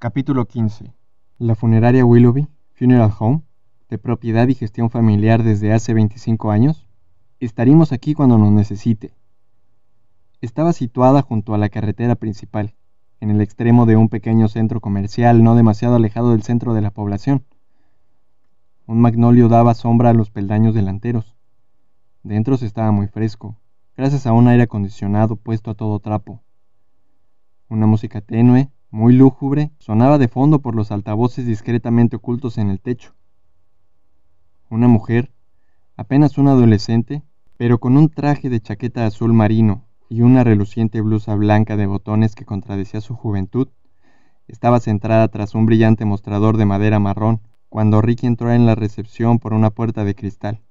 Capítulo 15. La funeraria Willoughby, Funeral Home, de propiedad y gestión familiar desde hace 25 años, estaríamos aquí cuando nos necesite. Estaba situada junto a la carretera principal, en el extremo de un pequeño centro comercial no demasiado alejado del centro de la población. Un magnolio daba sombra a los peldaños delanteros. Dentro se estaba muy fresco, gracias a un aire acondicionado puesto a todo trapo. Una música tenue, muy lúgubre, sonaba de fondo por los altavoces discretamente ocultos en el techo. Una mujer, apenas una adolescente, pero con un traje de chaqueta azul marino y una reluciente blusa blanca de botones que contradecía su juventud, estaba centrada tras un brillante mostrador de madera marrón cuando Ricky entró en la recepción por una puerta de cristal.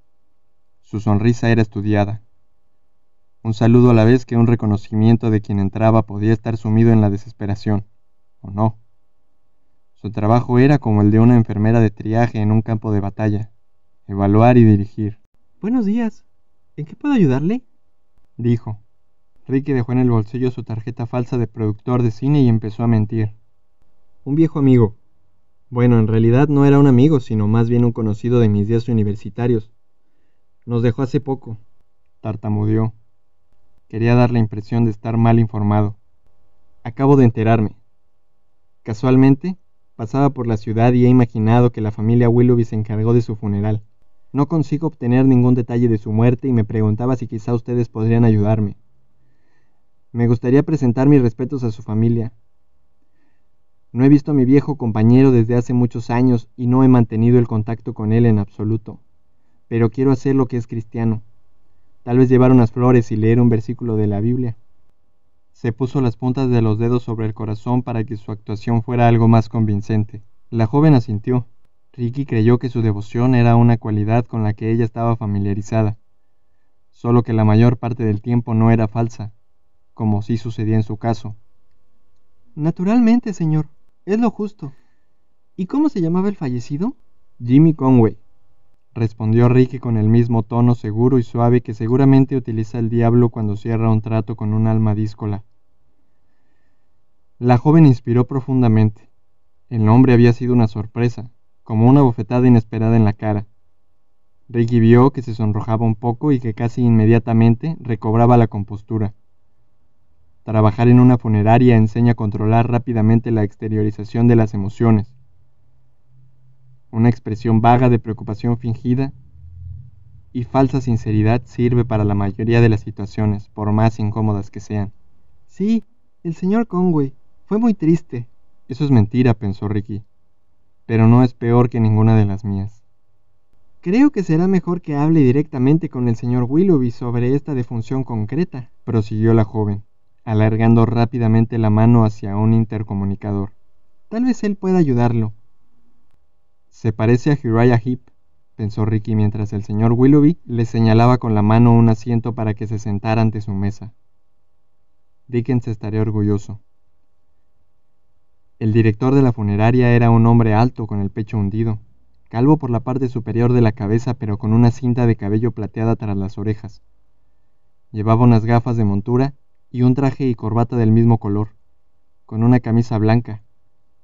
Su sonrisa era estudiada, un saludo a la vez que un reconocimiento de quien entraba podía estar sumido en la desesperación, o no. Su trabajo era como el de una enfermera de triaje en un campo de batalla, evaluar y dirigir. Buenos días. ¿En qué puedo ayudarle? dijo. Ricky dejó en el bolsillo su tarjeta falsa de productor de cine y empezó a mentir. Un viejo amigo. Bueno, en realidad no era un amigo, sino más bien un conocido de mis días universitarios. Nos dejó hace poco. Tartamudeó. Quería dar la impresión de estar mal informado. Acabo de enterarme. Casualmente, pasaba por la ciudad y he imaginado que la familia Willoughby se encargó de su funeral. No consigo obtener ningún detalle de su muerte y me preguntaba si quizá ustedes podrían ayudarme. Me gustaría presentar mis respetos a su familia. No he visto a mi viejo compañero desde hace muchos años y no he mantenido el contacto con él en absoluto, pero quiero hacer lo que es cristiano tal vez llevar unas flores y leer un versículo de la Biblia. Se puso las puntas de los dedos sobre el corazón para que su actuación fuera algo más convincente. La joven asintió. Ricky creyó que su devoción era una cualidad con la que ella estaba familiarizada, solo que la mayor parte del tiempo no era falsa, como sí sucedía en su caso. Naturalmente, señor, es lo justo. ¿Y cómo se llamaba el fallecido? Jimmy Conway respondió Ricky con el mismo tono seguro y suave que seguramente utiliza el diablo cuando cierra un trato con un alma díscola. La joven inspiró profundamente. El nombre había sido una sorpresa, como una bofetada inesperada en la cara. Ricky vio que se sonrojaba un poco y que casi inmediatamente recobraba la compostura. Trabajar en una funeraria enseña a controlar rápidamente la exteriorización de las emociones una expresión vaga de preocupación fingida y falsa sinceridad sirve para la mayoría de las situaciones, por más incómodas que sean. Sí, el señor Conway. Fue muy triste. Eso es mentira, pensó Ricky. Pero no es peor que ninguna de las mías. Creo que será mejor que hable directamente con el señor Willoughby sobre esta defunción concreta, prosiguió la joven, alargando rápidamente la mano hacia un intercomunicador. Tal vez él pueda ayudarlo. Se parece a Uriah Heep, pensó Ricky mientras el señor Willoughby le señalaba con la mano un asiento para que se sentara ante su mesa. Dickens estaría orgulloso. El director de la funeraria era un hombre alto con el pecho hundido, calvo por la parte superior de la cabeza pero con una cinta de cabello plateada tras las orejas. Llevaba unas gafas de montura y un traje y corbata del mismo color, con una camisa blanca,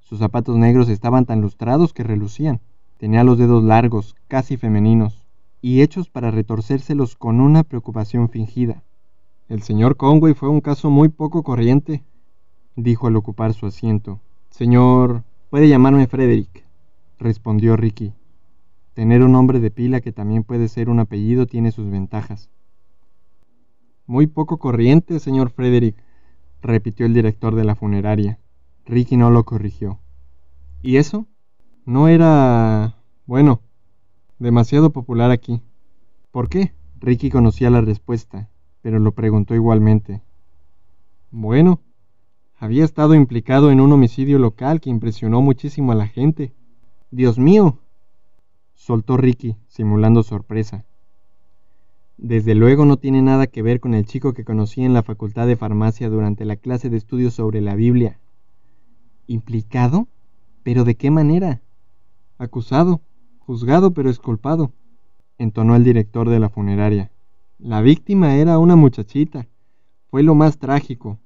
sus zapatos negros estaban tan lustrados que relucían. Tenía los dedos largos, casi femeninos, y hechos para retorcérselos con una preocupación fingida. El señor Conway fue un caso muy poco corriente, dijo al ocupar su asiento. Señor, puede llamarme Frederick, respondió Ricky. Tener un nombre de pila que también puede ser un apellido tiene sus ventajas. Muy poco corriente, señor Frederick, repitió el director de la funeraria. Ricky no lo corrigió. ¿Y eso? No era... bueno, demasiado popular aquí. ¿Por qué? Ricky conocía la respuesta, pero lo preguntó igualmente. Bueno, había estado implicado en un homicidio local que impresionó muchísimo a la gente. Dios mío, soltó Ricky, simulando sorpresa. Desde luego no tiene nada que ver con el chico que conocí en la facultad de farmacia durante la clase de estudios sobre la Biblia. ¿Implicado? ¿Pero de qué manera? Acusado, juzgado pero esculpado, entonó el director de la funeraria. La víctima era una muchachita. Fue lo más trágico.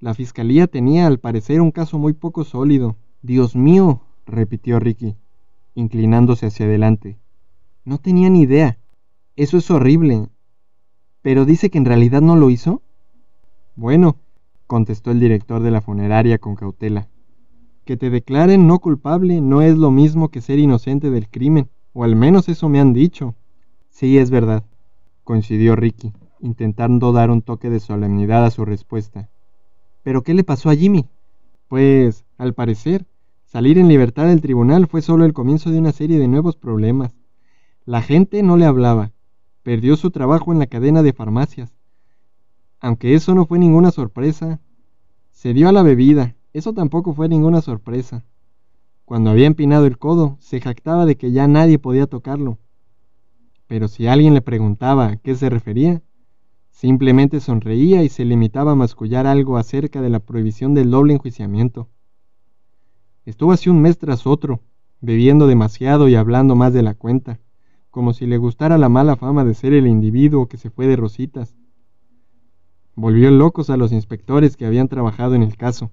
La fiscalía tenía al parecer un caso muy poco sólido, Dios mío, repitió Ricky, inclinándose hacia adelante. No tenía ni idea. Eso es horrible. ¿Pero dice que en realidad no lo hizo? Bueno, contestó el director de la funeraria con cautela. Que te declaren no culpable no es lo mismo que ser inocente del crimen, o al menos eso me han dicho. Sí, es verdad, coincidió Ricky, intentando dar un toque de solemnidad a su respuesta. ¿Pero qué le pasó a Jimmy? Pues, al parecer, salir en libertad del tribunal fue solo el comienzo de una serie de nuevos problemas. La gente no le hablaba. Perdió su trabajo en la cadena de farmacias. Aunque eso no fue ninguna sorpresa. Se dio a la bebida. Eso tampoco fue ninguna sorpresa. Cuando había empinado el codo, se jactaba de que ya nadie podía tocarlo. Pero si alguien le preguntaba a qué se refería, Simplemente sonreía y se limitaba a mascullar algo acerca de la prohibición del doble enjuiciamiento. Estuvo así un mes tras otro, bebiendo demasiado y hablando más de la cuenta, como si le gustara la mala fama de ser el individuo que se fue de rositas. Volvió locos a los inspectores que habían trabajado en el caso.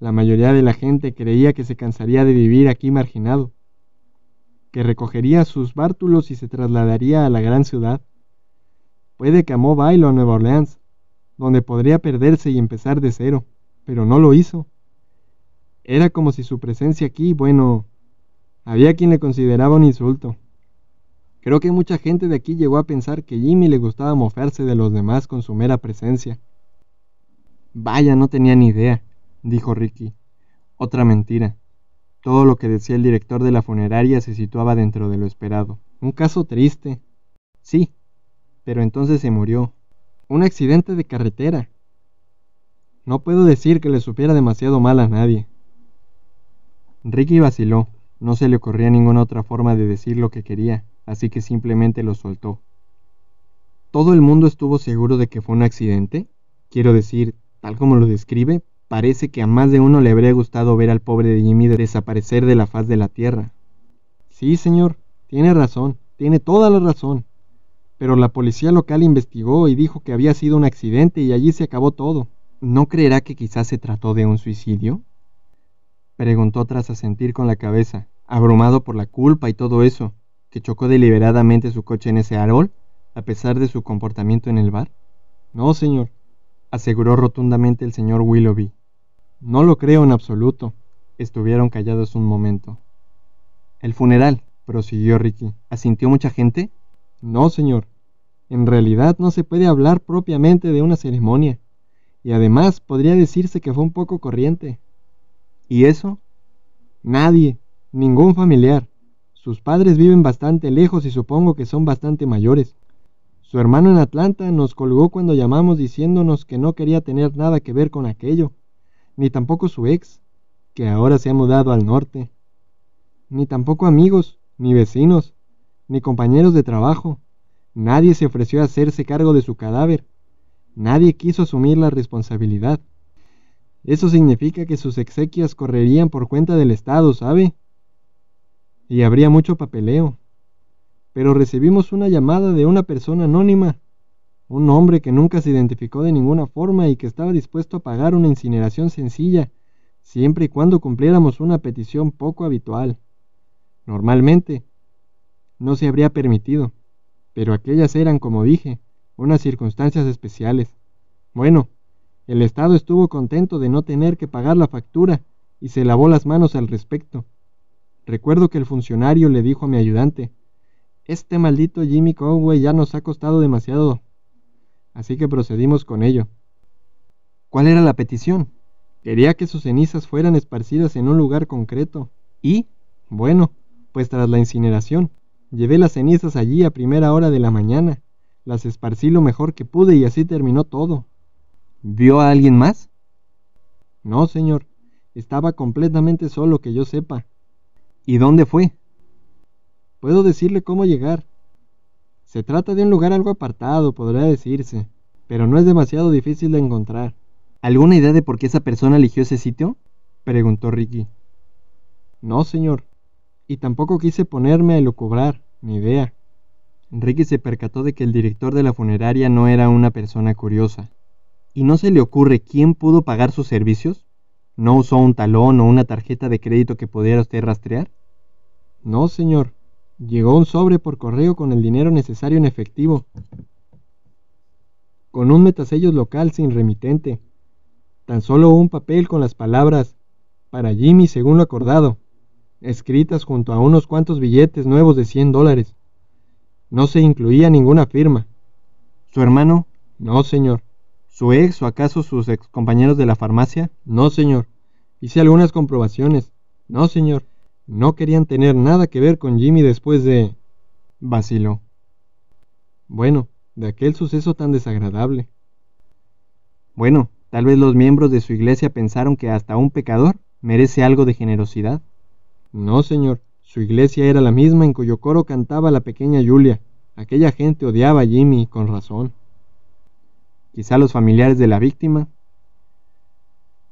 La mayoría de la gente creía que se cansaría de vivir aquí marginado, que recogería sus bártulos y se trasladaría a la gran ciudad. Puede que amó Bailo a Nueva Orleans, donde podría perderse y empezar de cero, pero no lo hizo. Era como si su presencia aquí, bueno, había quien le consideraba un insulto. Creo que mucha gente de aquí llegó a pensar que Jimmy le gustaba mofarse de los demás con su mera presencia. Vaya, no tenía ni idea, dijo Ricky. Otra mentira. Todo lo que decía el director de la funeraria se situaba dentro de lo esperado. Un caso triste. Sí, pero entonces se murió. Un accidente de carretera. No puedo decir que le supiera demasiado mal a nadie. Ricky vaciló. No se le ocurría ninguna otra forma de decir lo que quería, así que simplemente lo soltó. ¿Todo el mundo estuvo seguro de que fue un accidente? Quiero decir, tal como lo describe, parece que a más de uno le habría gustado ver al pobre Jimmy desaparecer de la faz de la tierra. Sí, señor, tiene razón, tiene toda la razón pero la policía local investigó y dijo que había sido un accidente y allí se acabó todo. ¿No creerá que quizás se trató de un suicidio? Preguntó tras asentir con la cabeza, abrumado por la culpa y todo eso, que chocó deliberadamente su coche en ese árbol, a pesar de su comportamiento en el bar. No, señor, aseguró rotundamente el señor Willoughby. No lo creo en absoluto. Estuvieron callados un momento. El funeral, prosiguió Ricky. ¿Asintió mucha gente? No, señor. En realidad no se puede hablar propiamente de una ceremonia, y además podría decirse que fue un poco corriente. ¿Y eso? Nadie, ningún familiar. Sus padres viven bastante lejos y supongo que son bastante mayores. Su hermano en Atlanta nos colgó cuando llamamos diciéndonos que no quería tener nada que ver con aquello, ni tampoco su ex, que ahora se ha mudado al norte, ni tampoco amigos, ni vecinos, ni compañeros de trabajo. Nadie se ofreció a hacerse cargo de su cadáver. Nadie quiso asumir la responsabilidad. Eso significa que sus exequias correrían por cuenta del Estado, ¿sabe? Y habría mucho papeleo. Pero recibimos una llamada de una persona anónima, un hombre que nunca se identificó de ninguna forma y que estaba dispuesto a pagar una incineración sencilla, siempre y cuando cumpliéramos una petición poco habitual. Normalmente, no se habría permitido, pero aquellas eran, como dije, unas circunstancias especiales. Bueno, el Estado estuvo contento de no tener que pagar la factura y se lavó las manos al respecto. Recuerdo que el funcionario le dijo a mi ayudante, este maldito Jimmy Conway ya nos ha costado demasiado. Así que procedimos con ello. ¿Cuál era la petición? Quería que sus cenizas fueran esparcidas en un lugar concreto. ¿Y? Bueno, pues tras la incineración, Llevé las cenizas allí a primera hora de la mañana. Las esparcí lo mejor que pude y así terminó todo. ¿Vio a alguien más? No, señor. Estaba completamente solo, que yo sepa. ¿Y dónde fue? Puedo decirle cómo llegar. Se trata de un lugar algo apartado, podría decirse, pero no es demasiado difícil de encontrar. ¿Alguna idea de por qué esa persona eligió ese sitio? preguntó Ricky. No, señor y tampoco quise ponerme a lucubrar, ni idea. Enrique se percató de que el director de la funeraria no era una persona curiosa. ¿Y no se le ocurre quién pudo pagar sus servicios? ¿No usó un talón o una tarjeta de crédito que pudiera usted rastrear? No, señor. Llegó un sobre por correo con el dinero necesario en efectivo. Con un metasellos local sin remitente. Tan solo un papel con las palabras para Jimmy según lo acordado, escritas junto a unos cuantos billetes nuevos de 100 dólares. No se incluía ninguna firma. ¿Su hermano? No, señor. ¿Su ex o acaso sus ex compañeros de la farmacia? No, señor. Hice algunas comprobaciones. No, señor. No querían tener nada que ver con Jimmy después de... vaciló. Bueno, de aquel suceso tan desagradable. Bueno, tal vez los miembros de su iglesia pensaron que hasta un pecador merece algo de generosidad. No, señor. Su iglesia era la misma en cuyo coro cantaba la pequeña Julia. Aquella gente odiaba a Jimmy con razón quizá los familiares de la víctima.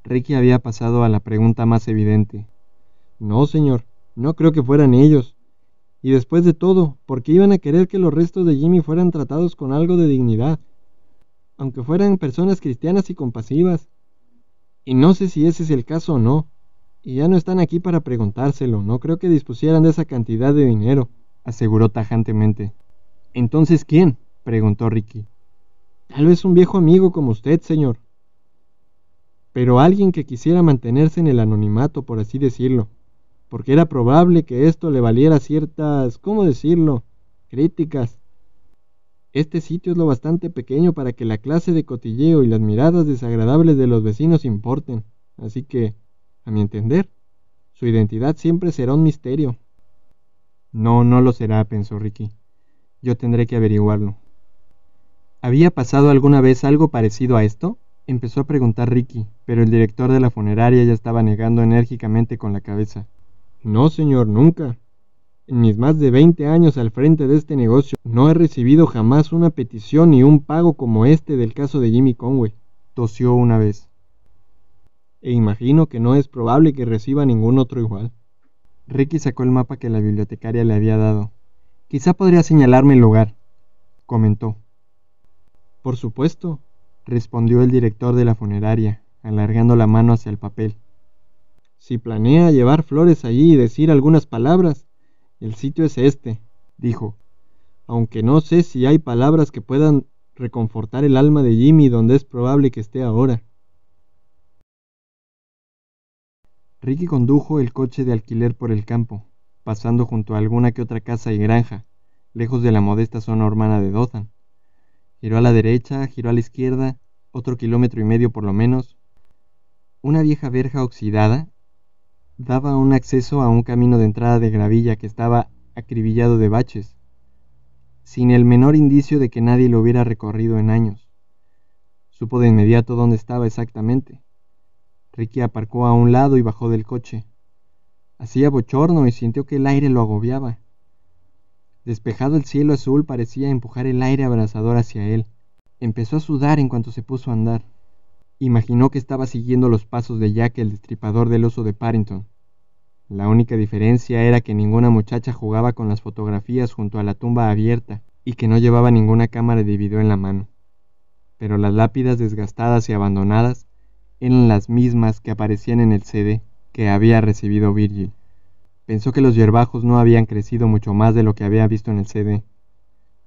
Ricky había pasado a la pregunta más evidente. No, señor, no creo que fueran ellos. Y después de todo, ¿por qué iban a querer que los restos de Jimmy fueran tratados con algo de dignidad? Aunque fueran personas cristianas y compasivas. Y no sé si ese es el caso o no. Y ya no están aquí para preguntárselo, no creo que dispusieran de esa cantidad de dinero, aseguró tajantemente. Entonces, ¿quién? preguntó Ricky. Tal vez un viejo amigo como usted, señor. Pero alguien que quisiera mantenerse en el anonimato, por así decirlo, porque era probable que esto le valiera ciertas, ¿cómo decirlo?, críticas. Este sitio es lo bastante pequeño para que la clase de cotilleo y las miradas desagradables de los vecinos importen, así que, a mi entender, su identidad siempre será un misterio. No, no lo será, pensó Ricky. Yo tendré que averiguarlo. ¿Había pasado alguna vez algo parecido a esto? Empezó a preguntar Ricky, pero el director de la funeraria ya estaba negando enérgicamente con la cabeza. No, señor, nunca. En mis más de 20 años al frente de este negocio no he recibido jamás una petición ni un pago como este del caso de Jimmy Conway. Tosió una vez. E imagino que no es probable que reciba ningún otro igual. Ricky sacó el mapa que la bibliotecaria le había dado. Quizá podría señalarme el lugar, comentó. Por supuesto, respondió el director de la funeraria, alargando la mano hacia el papel. Si planea llevar flores allí y decir algunas palabras, el sitio es este, dijo, aunque no sé si hay palabras que puedan reconfortar el alma de Jimmy donde es probable que esté ahora. Ricky condujo el coche de alquiler por el campo, pasando junto a alguna que otra casa y granja, lejos de la modesta zona urbana de Dothan. Giró a la derecha, giró a la izquierda, otro kilómetro y medio por lo menos. Una vieja verja oxidada daba un acceso a un camino de entrada de gravilla que estaba acribillado de baches, sin el menor indicio de que nadie lo hubiera recorrido en años. Supo de inmediato dónde estaba exactamente. Ricky aparcó a un lado y bajó del coche. Hacía bochorno y sintió que el aire lo agobiaba. Despejado el cielo azul parecía empujar el aire abrasador hacia él. Empezó a sudar en cuanto se puso a andar. Imaginó que estaba siguiendo los pasos de Jack el destripador del oso de Parrington. La única diferencia era que ninguna muchacha jugaba con las fotografías junto a la tumba abierta y que no llevaba ninguna cámara de video en la mano. Pero las lápidas desgastadas y abandonadas eran las mismas que aparecían en el CD que había recibido Virgil. Pensó que los yerbajos no habían crecido mucho más de lo que había visto en el CD.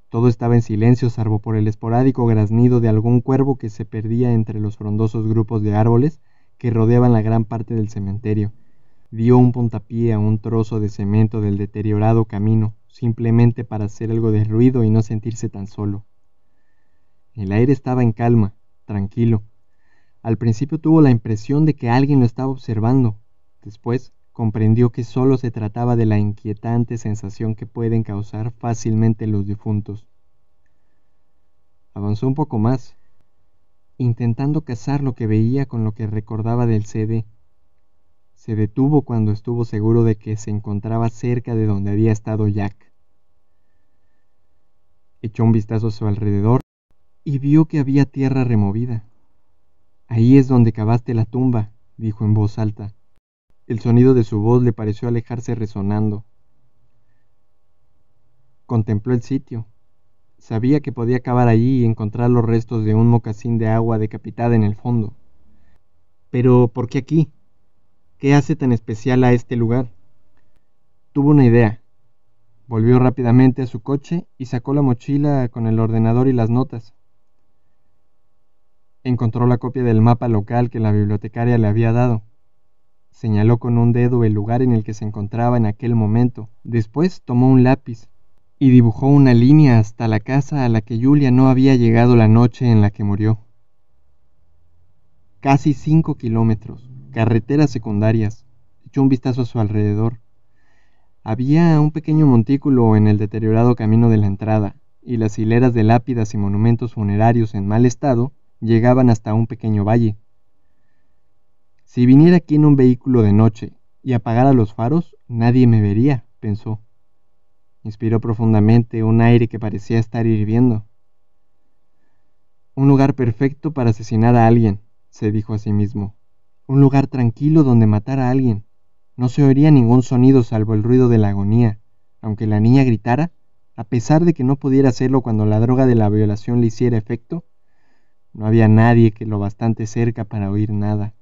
Todo estaba en silencio salvo por el esporádico graznido de algún cuervo que se perdía entre los frondosos grupos de árboles que rodeaban la gran parte del cementerio. Dio un puntapié a un trozo de cemento del deteriorado camino, simplemente para hacer algo de ruido y no sentirse tan solo. El aire estaba en calma, tranquilo. Al principio tuvo la impresión de que alguien lo estaba observando. Después comprendió que solo se trataba de la inquietante sensación que pueden causar fácilmente los difuntos. Avanzó un poco más, intentando cazar lo que veía con lo que recordaba del CD. Se detuvo cuando estuvo seguro de que se encontraba cerca de donde había estado Jack. Echó un vistazo a su alrededor y vio que había tierra removida. Ahí es donde cavaste la tumba, dijo en voz alta. El sonido de su voz le pareció alejarse resonando. Contempló el sitio. Sabía que podía cavar allí y encontrar los restos de un mocasín de agua decapitada en el fondo. Pero, ¿por qué aquí? ¿Qué hace tan especial a este lugar? Tuvo una idea. Volvió rápidamente a su coche y sacó la mochila con el ordenador y las notas. Encontró la copia del mapa local que la bibliotecaria le había dado. Señaló con un dedo el lugar en el que se encontraba en aquel momento. Después tomó un lápiz y dibujó una línea hasta la casa a la que Julia no había llegado la noche en la que murió. Casi cinco kilómetros, carreteras secundarias. Echó un vistazo a su alrededor. Había un pequeño montículo en el deteriorado camino de la entrada, y las hileras de lápidas y monumentos funerarios en mal estado llegaban hasta un pequeño valle. Si viniera aquí en un vehículo de noche y apagara los faros, nadie me vería, pensó. Inspiró profundamente un aire que parecía estar hirviendo. Un lugar perfecto para asesinar a alguien, se dijo a sí mismo. Un lugar tranquilo donde matar a alguien. No se oiría ningún sonido salvo el ruido de la agonía, aunque la niña gritara, a pesar de que no pudiera hacerlo cuando la droga de la violación le hiciera efecto, no había nadie que lo bastante cerca para oír nada.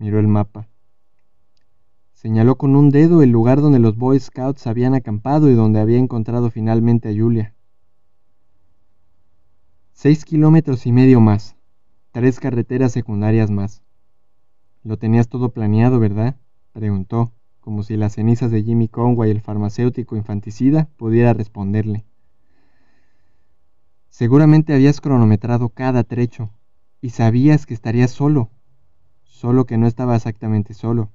Miró el mapa. Señaló con un dedo el lugar donde los Boy Scouts habían acampado y donde había encontrado finalmente a Julia. Seis kilómetros y medio más, tres carreteras secundarias más. Lo tenías todo planeado, ¿verdad? preguntó, como si las cenizas de Jimmy Conway, el farmacéutico infanticida, pudiera responderle. Seguramente habías cronometrado cada trecho y sabías que estarías solo, solo que no estaba exactamente solo.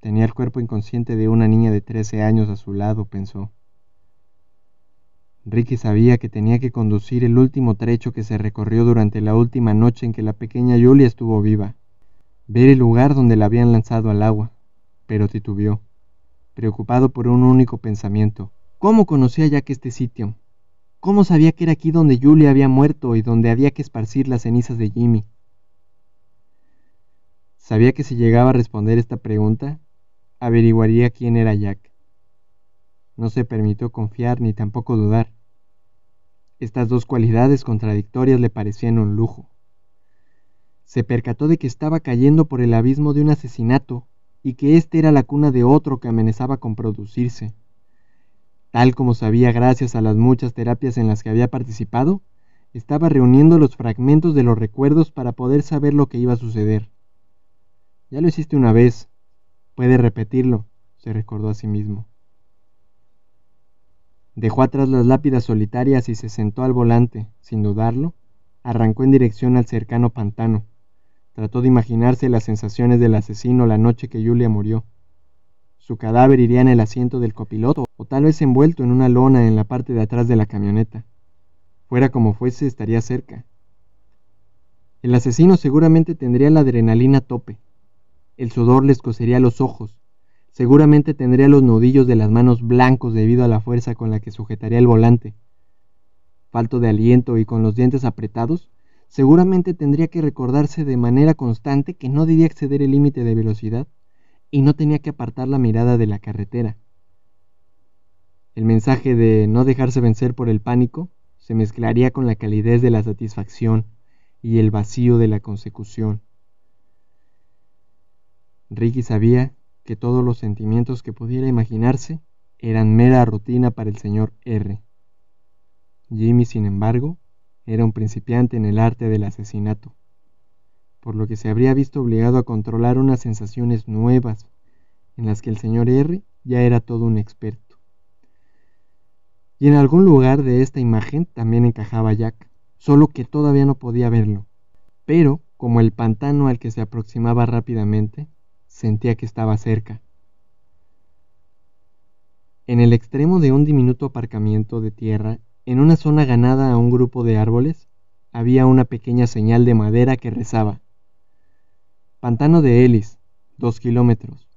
Tenía el cuerpo inconsciente de una niña de trece años a su lado, pensó. Ricky sabía que tenía que conducir el último trecho que se recorrió durante la última noche en que la pequeña Julia estuvo viva ver el lugar donde la habían lanzado al agua, pero titubeó, preocupado por un único pensamiento. ¿Cómo conocía Jack este sitio? ¿Cómo sabía que era aquí donde Julia había muerto y donde había que esparcir las cenizas de Jimmy? Sabía que si llegaba a responder esta pregunta, averiguaría quién era Jack. No se permitió confiar ni tampoco dudar. Estas dos cualidades contradictorias le parecían un lujo se percató de que estaba cayendo por el abismo de un asesinato y que éste era la cuna de otro que amenazaba con producirse. Tal como sabía gracias a las muchas terapias en las que había participado, estaba reuniendo los fragmentos de los recuerdos para poder saber lo que iba a suceder. Ya lo hiciste una vez, puede repetirlo, se recordó a sí mismo. Dejó atrás las lápidas solitarias y se sentó al volante, sin dudarlo, arrancó en dirección al cercano pantano. Trató de imaginarse las sensaciones del asesino la noche que Julia murió. Su cadáver iría en el asiento del copiloto o tal vez envuelto en una lona en la parte de atrás de la camioneta. Fuera como fuese, estaría cerca. El asesino seguramente tendría la adrenalina a tope. El sudor le escocería los ojos. Seguramente tendría los nudillos de las manos blancos debido a la fuerza con la que sujetaría el volante. Falto de aliento y con los dientes apretados, seguramente tendría que recordarse de manera constante que no debía exceder el límite de velocidad y no tenía que apartar la mirada de la carretera. El mensaje de no dejarse vencer por el pánico se mezclaría con la calidez de la satisfacción y el vacío de la consecución. Ricky sabía que todos los sentimientos que pudiera imaginarse eran mera rutina para el señor R. Jimmy, sin embargo, era un principiante en el arte del asesinato, por lo que se habría visto obligado a controlar unas sensaciones nuevas, en las que el señor R ya era todo un experto. Y en algún lugar de esta imagen también encajaba Jack, solo que todavía no podía verlo. Pero, como el pantano al que se aproximaba rápidamente, sentía que estaba cerca. En el extremo de un diminuto aparcamiento de tierra en una zona ganada a un grupo de árboles, había una pequeña señal de madera que rezaba. Pantano de Ellis, 2 kilómetros.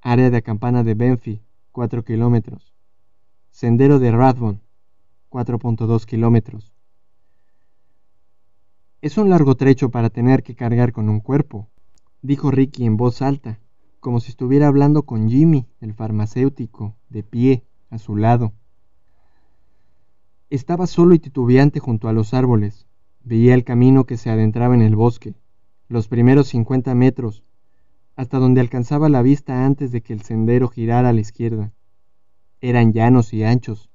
Área de acampana de Benfi, 4 kilómetros. Sendero de Radbon, 4.2 kilómetros. Es un largo trecho para tener que cargar con un cuerpo, dijo Ricky en voz alta, como si estuviera hablando con Jimmy, el farmacéutico, de pie, a su lado. Estaba solo y titubeante junto a los árboles. Veía el camino que se adentraba en el bosque. Los primeros cincuenta metros. hasta donde alcanzaba la vista antes de que el sendero girara a la izquierda. Eran llanos y anchos,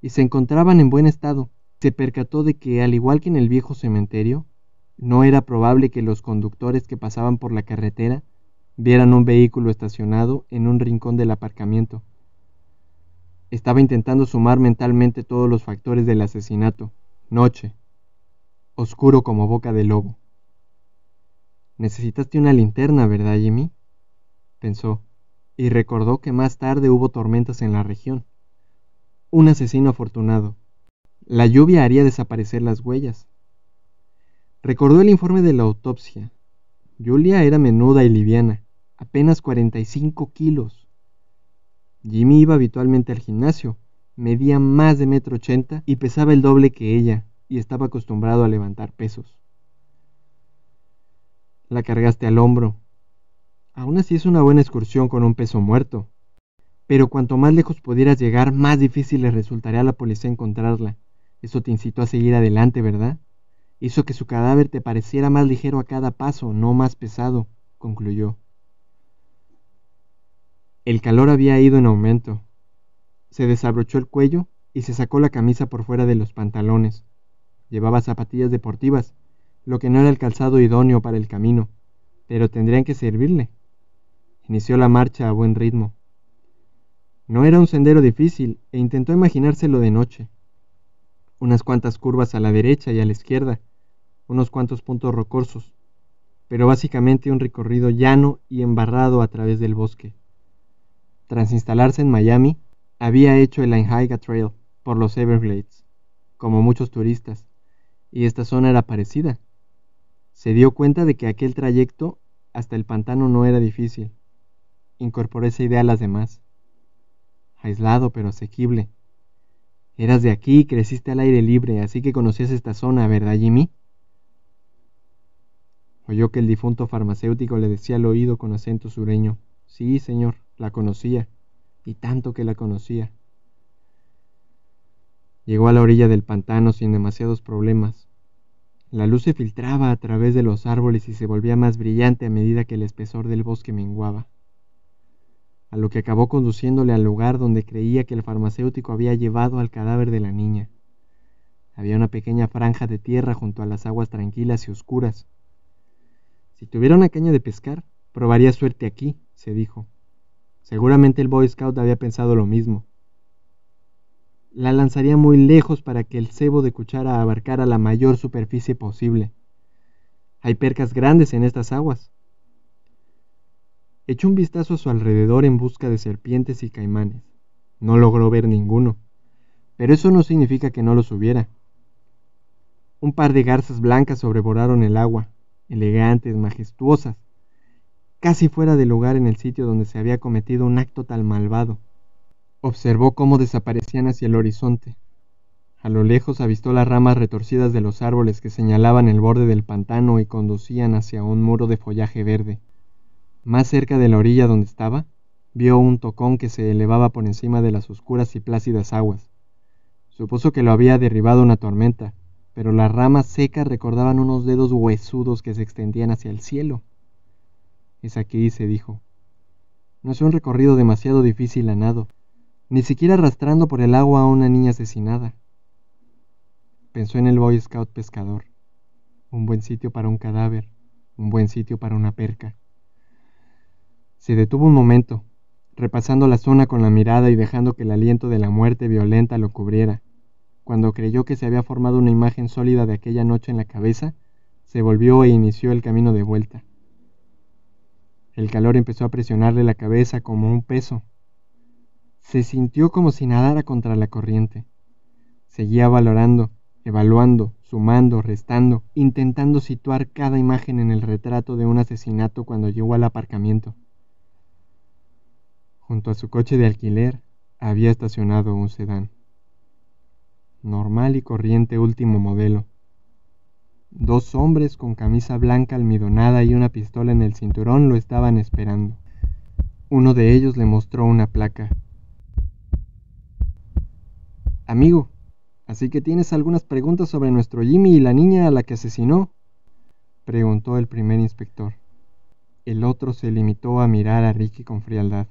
y se encontraban en buen estado. Se percató de que, al igual que en el viejo cementerio, no era probable que los conductores que pasaban por la carretera vieran un vehículo estacionado en un rincón del aparcamiento. Estaba intentando sumar mentalmente todos los factores del asesinato. Noche. Oscuro como boca de lobo. Necesitaste una linterna, ¿verdad, Jimmy? pensó, y recordó que más tarde hubo tormentas en la región. Un asesino afortunado. La lluvia haría desaparecer las huellas. Recordó el informe de la autopsia. Julia era menuda y liviana, apenas 45 kilos. Jimmy iba habitualmente al gimnasio, medía más de metro ochenta y pesaba el doble que ella, y estaba acostumbrado a levantar pesos. La cargaste al hombro. Aún así es una buena excursión con un peso muerto. Pero cuanto más lejos pudieras llegar, más difícil le resultaría a la policía encontrarla. Eso te incitó a seguir adelante, ¿verdad? Hizo que su cadáver te pareciera más ligero a cada paso, no más pesado, concluyó. El calor había ido en aumento. Se desabrochó el cuello y se sacó la camisa por fuera de los pantalones. Llevaba zapatillas deportivas, lo que no era el calzado idóneo para el camino, pero tendrían que servirle. Inició la marcha a buen ritmo. No era un sendero difícil e intentó imaginárselo de noche. Unas cuantas curvas a la derecha y a la izquierda, unos cuantos puntos rocosos, pero básicamente un recorrido llano y embarrado a través del bosque. Tras instalarse en Miami, había hecho el Anhaiga Trail por los Everglades, como muchos turistas, y esta zona era parecida. Se dio cuenta de que aquel trayecto hasta el pantano no era difícil. Incorporó esa idea a las demás. Aislado pero asequible. Eras de aquí y creciste al aire libre, así que conocías esta zona, ¿verdad, Jimmy? Oyó que el difunto farmacéutico le decía al oído con acento sureño. Sí, señor. La conocía, y tanto que la conocía. Llegó a la orilla del pantano sin demasiados problemas. La luz se filtraba a través de los árboles y se volvía más brillante a medida que el espesor del bosque menguaba, a lo que acabó conduciéndole al lugar donde creía que el farmacéutico había llevado al cadáver de la niña. Había una pequeña franja de tierra junto a las aguas tranquilas y oscuras. Si tuviera una caña de pescar, probaría suerte aquí, se dijo. Seguramente el Boy Scout había pensado lo mismo. La lanzaría muy lejos para que el cebo de cuchara abarcara la mayor superficie posible. Hay percas grandes en estas aguas. Echó un vistazo a su alrededor en busca de serpientes y caimanes. No logró ver ninguno, pero eso no significa que no los hubiera. Un par de garzas blancas sobrevoraron el agua, elegantes, majestuosas, casi fuera de lugar en el sitio donde se había cometido un acto tan malvado. Observó cómo desaparecían hacia el horizonte. A lo lejos avistó las ramas retorcidas de los árboles que señalaban el borde del pantano y conducían hacia un muro de follaje verde. Más cerca de la orilla donde estaba, vio un tocón que se elevaba por encima de las oscuras y plácidas aguas. Supuso que lo había derribado una tormenta, pero las ramas secas recordaban unos dedos huesudos que se extendían hacia el cielo. Es aquí, se dijo. No es un recorrido demasiado difícil a nado, ni siquiera arrastrando por el agua a una niña asesinada. Pensó en el Boy Scout pescador. Un buen sitio para un cadáver, un buen sitio para una perca. Se detuvo un momento, repasando la zona con la mirada y dejando que el aliento de la muerte violenta lo cubriera. Cuando creyó que se había formado una imagen sólida de aquella noche en la cabeza, se volvió e inició el camino de vuelta. El calor empezó a presionarle la cabeza como un peso. Se sintió como si nadara contra la corriente. Seguía valorando, evaluando, sumando, restando, intentando situar cada imagen en el retrato de un asesinato cuando llegó al aparcamiento. Junto a su coche de alquiler había estacionado un sedán. Normal y corriente último modelo. Dos hombres con camisa blanca almidonada y una pistola en el cinturón lo estaban esperando. Uno de ellos le mostró una placa. Amigo, ¿así que tienes algunas preguntas sobre nuestro Jimmy y la niña a la que asesinó? preguntó el primer inspector. El otro se limitó a mirar a Ricky con frialdad.